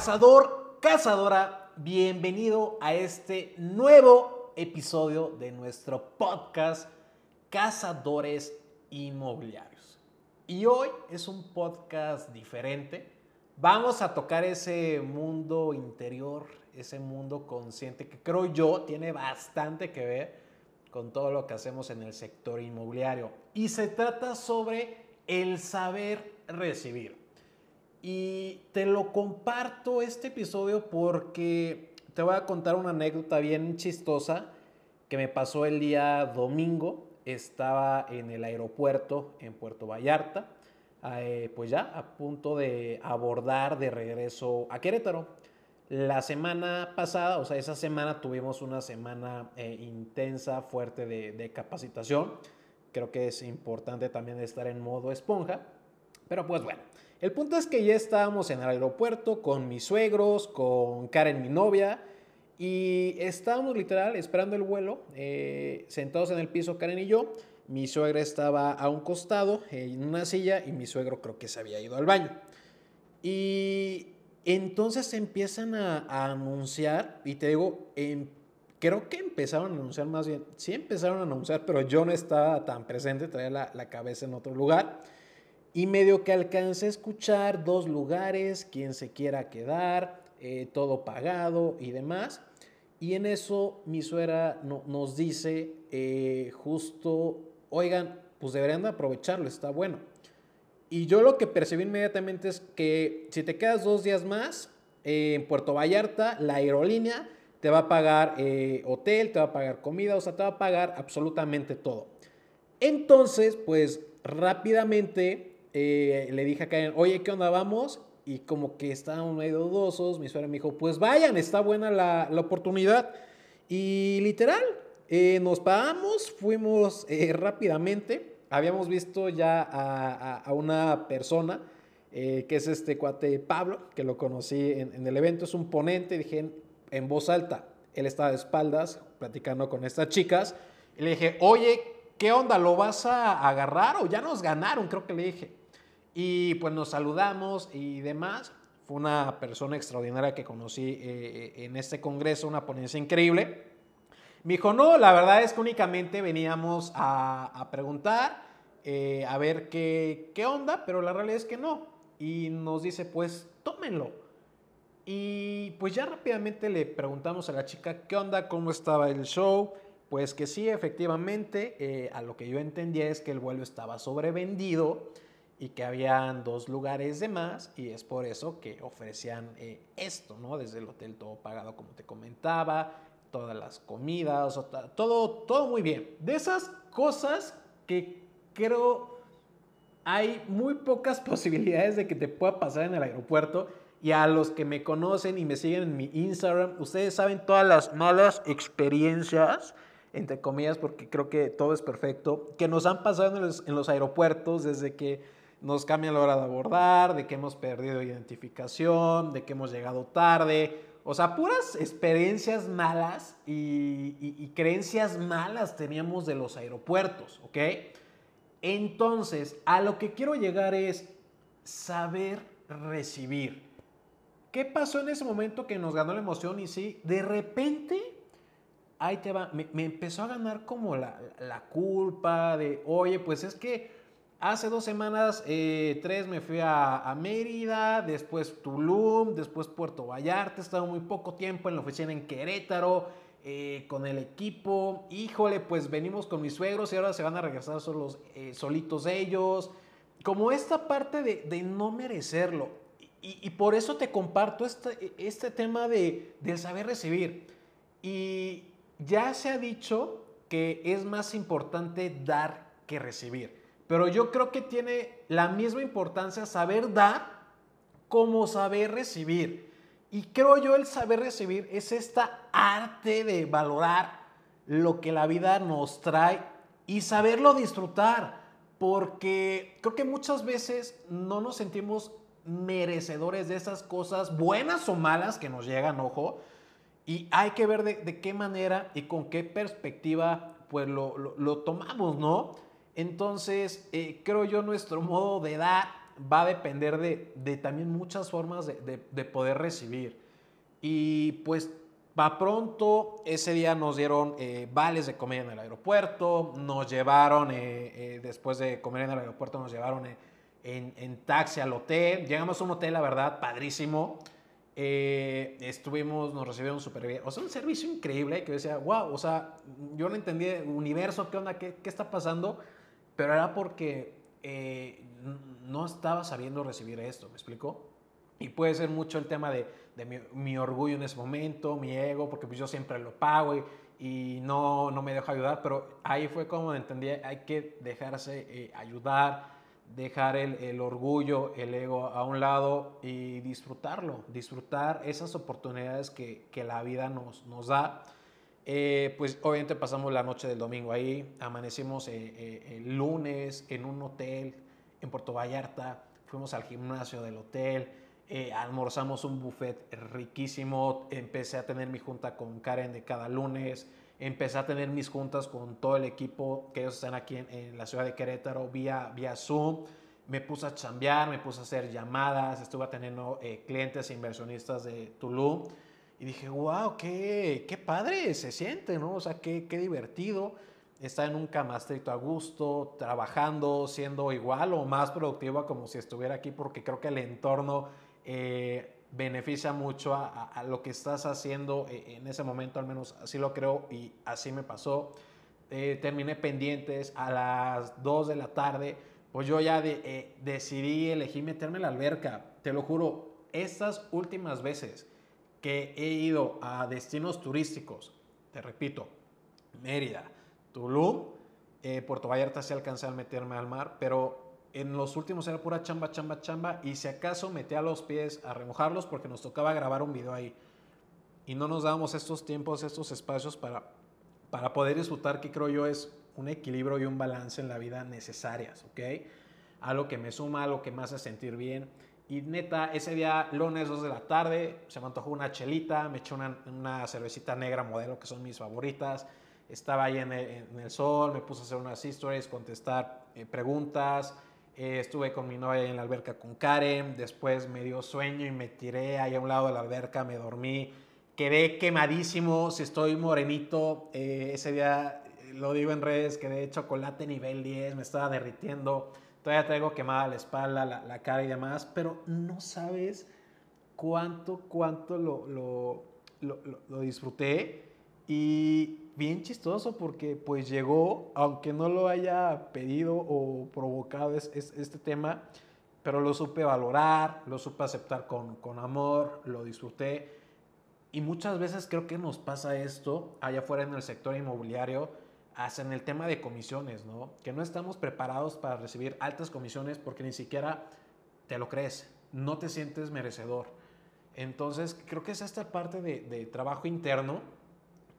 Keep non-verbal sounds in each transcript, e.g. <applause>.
Cazador, cazadora, bienvenido a este nuevo episodio de nuestro podcast Cazadores Inmobiliarios. Y hoy es un podcast diferente. Vamos a tocar ese mundo interior, ese mundo consciente que creo yo tiene bastante que ver con todo lo que hacemos en el sector inmobiliario. Y se trata sobre el saber recibir. Y te lo comparto este episodio porque te voy a contar una anécdota bien chistosa que me pasó el día domingo. Estaba en el aeropuerto en Puerto Vallarta, eh, pues ya a punto de abordar de regreso a Querétaro. La semana pasada, o sea, esa semana tuvimos una semana eh, intensa, fuerte de, de capacitación. Creo que es importante también estar en modo esponja. Pero pues bueno, el punto es que ya estábamos en el aeropuerto con mis suegros, con Karen, mi novia, y estábamos literal esperando el vuelo, eh, sentados en el piso Karen y yo. Mi suegra estaba a un costado en una silla y mi suegro creo que se había ido al baño. Y entonces empiezan a, anunciar, y te digo, em, creo que empezaron a anunciar más bien, sí empezaron a anunciar, pero yo no estaba tan presente, traía la cabeza en otro lugar. Y medio que alcancé a escuchar dos lugares, quien se quiera quedar, eh, todo pagado y demás. Y en eso mi suegra nos dice eh, justo, oigan, pues deberían de aprovecharlo, está bueno. Y yo lo que percibí inmediatamente es que si te quedas dos días más eh, en Puerto Vallarta, la aerolínea te va a pagar hotel, te va a pagar comida, o sea, te va a pagar absolutamente todo. Entonces, pues rápidamente eh, le dije a Karen, oye, ¿qué onda vamos? Y como que estaban medio dudosos, mi suegra me dijo, pues vayan, está buena la, la oportunidad. Y literal, eh, nos pagamos, fuimos eh, rápidamente. Habíamos visto ya a, a, una persona, que es este cuate Pablo, que lo conocí en, en el evento, es un ponente, dije en, voz alta, él estaba de espaldas platicando con estas chicas. Y le dije, oye, ¿qué onda? ¿Lo vas a agarrar o ya nos ganaron? Creo que le dije. Y pues nos saludamos y demás. Fue una persona extraordinaria que conocí eh, en este congreso, una ponencia increíble. Me dijo, no, la verdad es que únicamente veníamos a, preguntar, eh, a ver qué, qué onda, pero la realidad es que no. Y nos dice, pues tómenlo. Y pues ya rápidamente le preguntamos a la chica qué onda, cómo estaba el show. Pues que sí, efectivamente, eh, a lo que yo entendía es que el vuelo estaba sobrevendido y que habían dos lugares de más y es por eso que ofrecían eh, esto, ¿no? Desde el hotel todo pagado como te comentaba, todas las comidas, todo, todo muy bien. De esas cosas que creo hay muy pocas <laughs> posibilidades de que te pueda pasar en el aeropuerto y a los que me conocen y me siguen en mi Instagram, ustedes saben todas las malas experiencias entre comillas, porque creo que todo es perfecto, que nos han pasado en los, en los aeropuertos desde que nos cambia la hora de abordar, de que hemos perdido identificación, de que hemos llegado tarde. O sea, puras experiencias malas y, creencias malas teníamos de los aeropuertos, ¿ok? Entonces, a lo que quiero llegar es saber recibir. ¿Qué pasó en ese momento que nos ganó la emoción? Y sí, de repente, ahí te va, me, empezó a ganar como la, la culpa de, oye, pues es que Hace dos semanas, eh, tres, me fui a, Mérida, después Tulum, después Puerto Vallarta. He estado muy poco tiempo en la oficina en Querétaro, eh, con el equipo. Híjole, pues venimos con mis suegros y ahora se van a regresar solos, eh, solitos ellos. Como esta parte de, no merecerlo. Y, por eso te comparto este, este tema de, del saber recibir. Y ya se ha dicho que es más importante dar que recibir. Pero yo creo que tiene la misma importancia saber dar como saber recibir. Y creo yo el saber recibir es esta arte de valorar lo que la vida nos trae y saberlo disfrutar. Porque creo que muchas veces no nos sentimos merecedores de esas cosas, buenas o malas, que nos llegan, ojo. Y hay que ver de, qué manera y con qué perspectiva pues lo, lo tomamos, ¿no? Entonces, eh, creo yo nuestro <laughs> modo de dar va a depender de, de también muchas formas de, de, de poder recibir. Y pues va pronto, ese día nos dieron eh, vales de comer en el aeropuerto, nos llevaron, eh, eh, después de comer en el aeropuerto, nos llevaron en, taxi al hotel. Llegamos a un hotel, la verdad, padrísimo. estuvimos, nos recibieron súper bien. O sea, un servicio increíble que decía, wow, o sea, yo no entendí, universo, ¿qué onda? ¿Qué, qué está pasando? Pero era porque no estaba sabiendo recibir esto, ¿me explico? Y puede ser mucho el tema de, mi, orgullo en ese momento, mi ego, porque pues yo siempre lo pago y, y no, no me dejo ayudar, pero ahí fue como entendí, hay que dejarse eh, ayudar, dejar el, el, orgullo, el ego a un lado y disfrutarlo, disfrutar esas oportunidades que, que la vida nos, nos da. Eh, pues obviamente pasamos la noche del domingo ahí, amanecimos eh, el lunes en un hotel en Puerto Vallarta, fuimos al gimnasio del hotel, eh, almorzamos un buffet riquísimo, empecé a tener mi junta con Karen de cada lunes, empecé a tener mis juntas con todo el equipo que ellos están aquí en, la ciudad de Querétaro vía, vía Zoom, me puse a chambear, me puse a hacer llamadas, estuve teniendo eh, clientes e inversionistas de Tulum y dije, wow, qué, qué padre se siente, ¿no? O sea, qué, qué divertido estar en un camastrito a gusto, trabajando, siendo igual o más productiva como si estuviera aquí, porque creo que el entorno eh, beneficia mucho a, lo que estás haciendo eh, en ese momento, al menos así lo creo y así me pasó. Eh, terminé pendientes a las 2 de la tarde, pues yo ya decidí, elegí meterme en la alberca, te lo juro, estas últimas veces que he ido a destinos turísticos, te repito, Mérida, Tulum, Puerto Vallarta se alcancé a meterme al mar, pero en los últimos era pura chamba, chamba, chamba. Y si acaso metía los pies a remojarlos porque nos tocaba grabar un video ahí. Y no nos dábamos estos tiempos, estos espacios para, para poder disfrutar, que creo yo es un equilibrio y un balance en la vida necesarias, ¿ok? Algo que me suma, algo que me hace sentir bien. Y neta, ese día, lunes 2 de la tarde, se me antojó una chelita, me eché una, una cervecita negra modelo, que son mis favoritas. Estaba ahí en el, sol, me puse a hacer unas stories, contestar eh, preguntas, eh, estuve con mi novia en la alberca con Karen, después me dio sueño y me tiré ahí a un lado de la alberca, me dormí, quedé quemadísimo, si estoy morenito, eh, ese día eh, lo digo en redes, quedé chocolate nivel 10, me estaba derritiendo, todavía traigo quemada la espalda, la, cara y demás, pero no sabes cuánto, cuánto lo, lo, lo, lo disfruté y bien chistoso porque pues llegó, aunque no lo haya pedido o provocado es, este tema, pero lo supe valorar, lo supe aceptar con, con amor, lo disfruté. Y muchas veces creo que nos pasa esto allá afuera en el sector inmobiliario, hasta en el tema de comisiones, ¿no? Que no estamos preparados para recibir altas comisiones porque ni siquiera te lo crees, no te sientes merecedor. Entonces, creo que es esta parte de, trabajo interno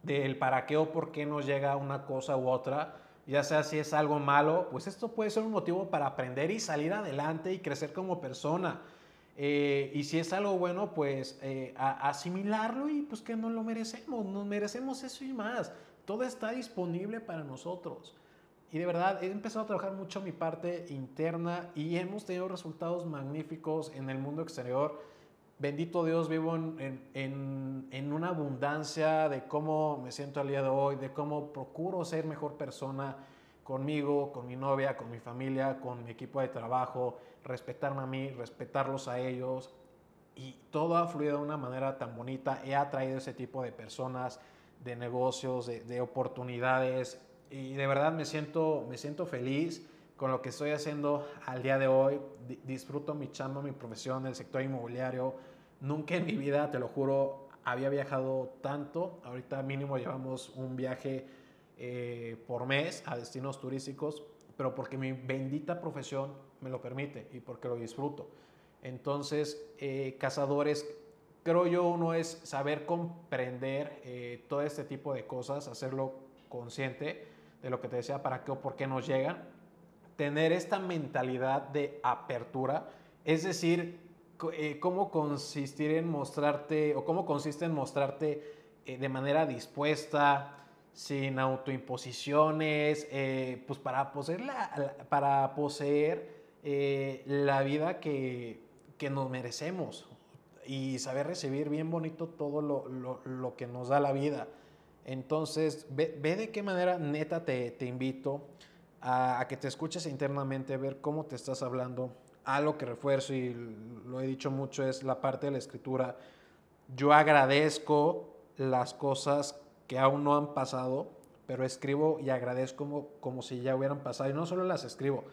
del para qué o por qué nos llega una cosa u otra, ya sea si es algo malo, pues esto puede ser un motivo para aprender y salir adelante y crecer como persona. Eh, y si es algo bueno, pues eh, asimilarlo y pues que nos lo merecemos, nos merecemos eso y más. Todo está disponible para nosotros. Y de verdad, he empezado a trabajar mucho mi parte interna y hemos tenido resultados magníficos en el mundo exterior bendito Dios, vivo en, en, en, una abundancia de cómo me siento al día de hoy, de cómo procuro ser mejor persona conmigo, con mi novia, con mi familia, con mi equipo de trabajo, respetarme a mí, respetarlos a ellos. Y todo ha fluido de una manera tan bonita. He atraído ese tipo de personas, de negocios, de, de oportunidades. Y de verdad me siento, me siento feliz con lo que estoy haciendo al día de hoy. Disfruto mi chamba, mi profesión, el sector inmobiliario Nunca en mi vida, te lo juro, había viajado tanto. Ahorita mínimo llevamos un viaje eh, por mes a destinos turísticos, pero porque mi bendita profesión me lo permite y porque lo disfruto. Entonces, eh, cazadores, creo yo uno es saber comprender eh, todo este tipo de cosas, hacerlo consciente de lo que te decía, para qué o por qué nos llegan, tener esta mentalidad de apertura, es decir, eh, cómo consistir en mostrarte, o cómo consiste en mostrarte eh, de manera dispuesta, sin autoimposiciones, eh, pues para poseer, para poseer eh, la vida que, que, nos merecemos y saber recibir bien bonito todo lo, lo, lo que nos da la vida. Entonces, ve, ve, de qué manera neta te, te invito a, que te escuches internamente, ver cómo te estás hablando. Algo que refuerzo y lo he dicho mucho es la parte de la escritura. Yo agradezco las cosas que aún no han pasado, pero escribo y agradezco como, como si ya hubieran pasado. Y no solo las escribo,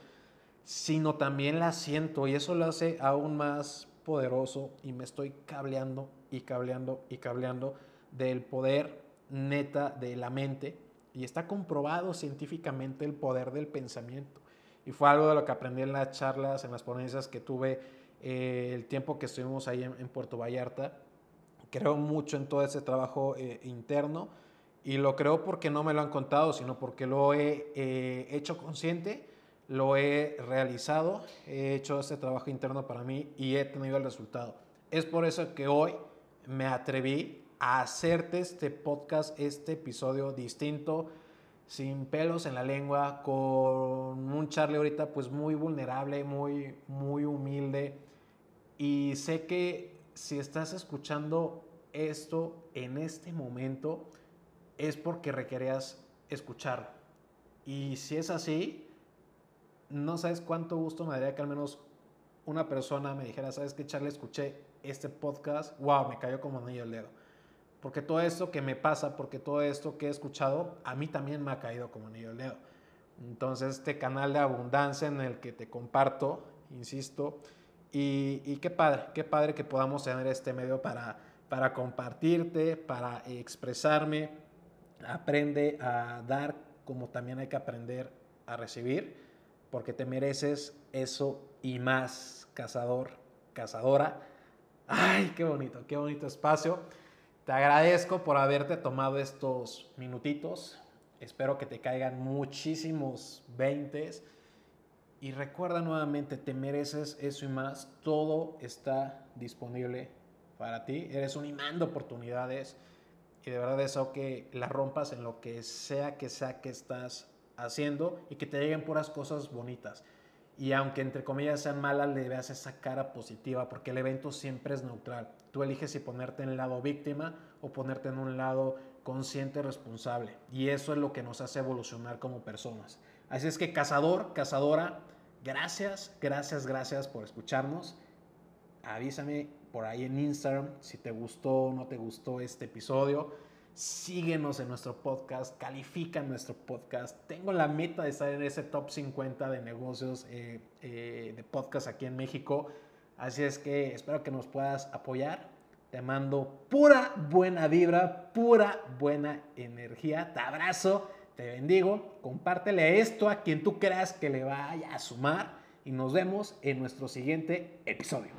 sino también las siento y eso lo hace aún más poderoso y me estoy cableando y cableando y cableando del poder neta de la mente y está comprobado científicamente el poder del pensamiento. Y fue algo de lo que aprendí en las charlas, en las ponencias que tuve eh, el tiempo que estuvimos ahí en, Puerto Vallarta. Creo mucho en todo ese trabajo eh, interno y lo creo porque no me lo han contado, sino porque lo he eh, hecho consciente, lo he realizado, he hecho ese trabajo interno para mí y he tenido el resultado. Es por eso que hoy me atreví a hacerte este podcast, este episodio distinto, sin pelos en la lengua, con un Charlie ahorita pues muy vulnerable, muy, muy humilde. Y sé que si estás escuchando esto en este momento, es porque requerías escucharlo. Y si es así, no sabes cuánto gusto me daría que al menos una persona me dijera, ¿sabes qué, Charlie? Escuché este podcast, wow, me cayó como anillo el dedo. Porque todo esto que me pasa, porque todo esto que he escuchado, a mí también me ha caído como anillo el dedo. Entonces, este canal de abundancia en el que te comparto, insisto, y, y qué padre, qué padre que podamos tener este medio para, para compartirte, para expresarme. Aprende a dar como también hay que aprender a recibir, porque te mereces eso y más, cazador, cazadora. Ay, qué bonito, qué bonito espacio. Te agradezco por haberte tomado estos minutitos. Espero que te caigan muchísimos veintes. Y recuerda nuevamente, te mereces eso y más. Todo está disponible para ti. Eres un imán de oportunidades. Y de verdad deseo que la rompas en lo que sea que sea que estás haciendo y que te lleguen puras cosas bonitas. Y aunque entre comillas sean malas, le veas esa cara positiva, porque el evento siempre es neutral. Tú eliges si ponerte en el lado víctima o ponerte en un lado consciente, responsable. Y eso es lo que nos hace evolucionar como personas. Así es que cazador, cazadora, gracias, gracias, gracias por escucharnos. Avísame por ahí en Instagram si te gustó o no te gustó este episodio síguenos en nuestro podcast, califica nuestro podcast. Tengo la meta de estar en ese top 50 de negocios eh, eh, de podcast aquí en México. Así es que espero que nos puedas apoyar. Te mando pura buena vibra, pura buena energía. Te abrazo, te bendigo. Compártele esto a quien tú creas que le vaya a sumar. Y nos vemos en nuestro siguiente episodio.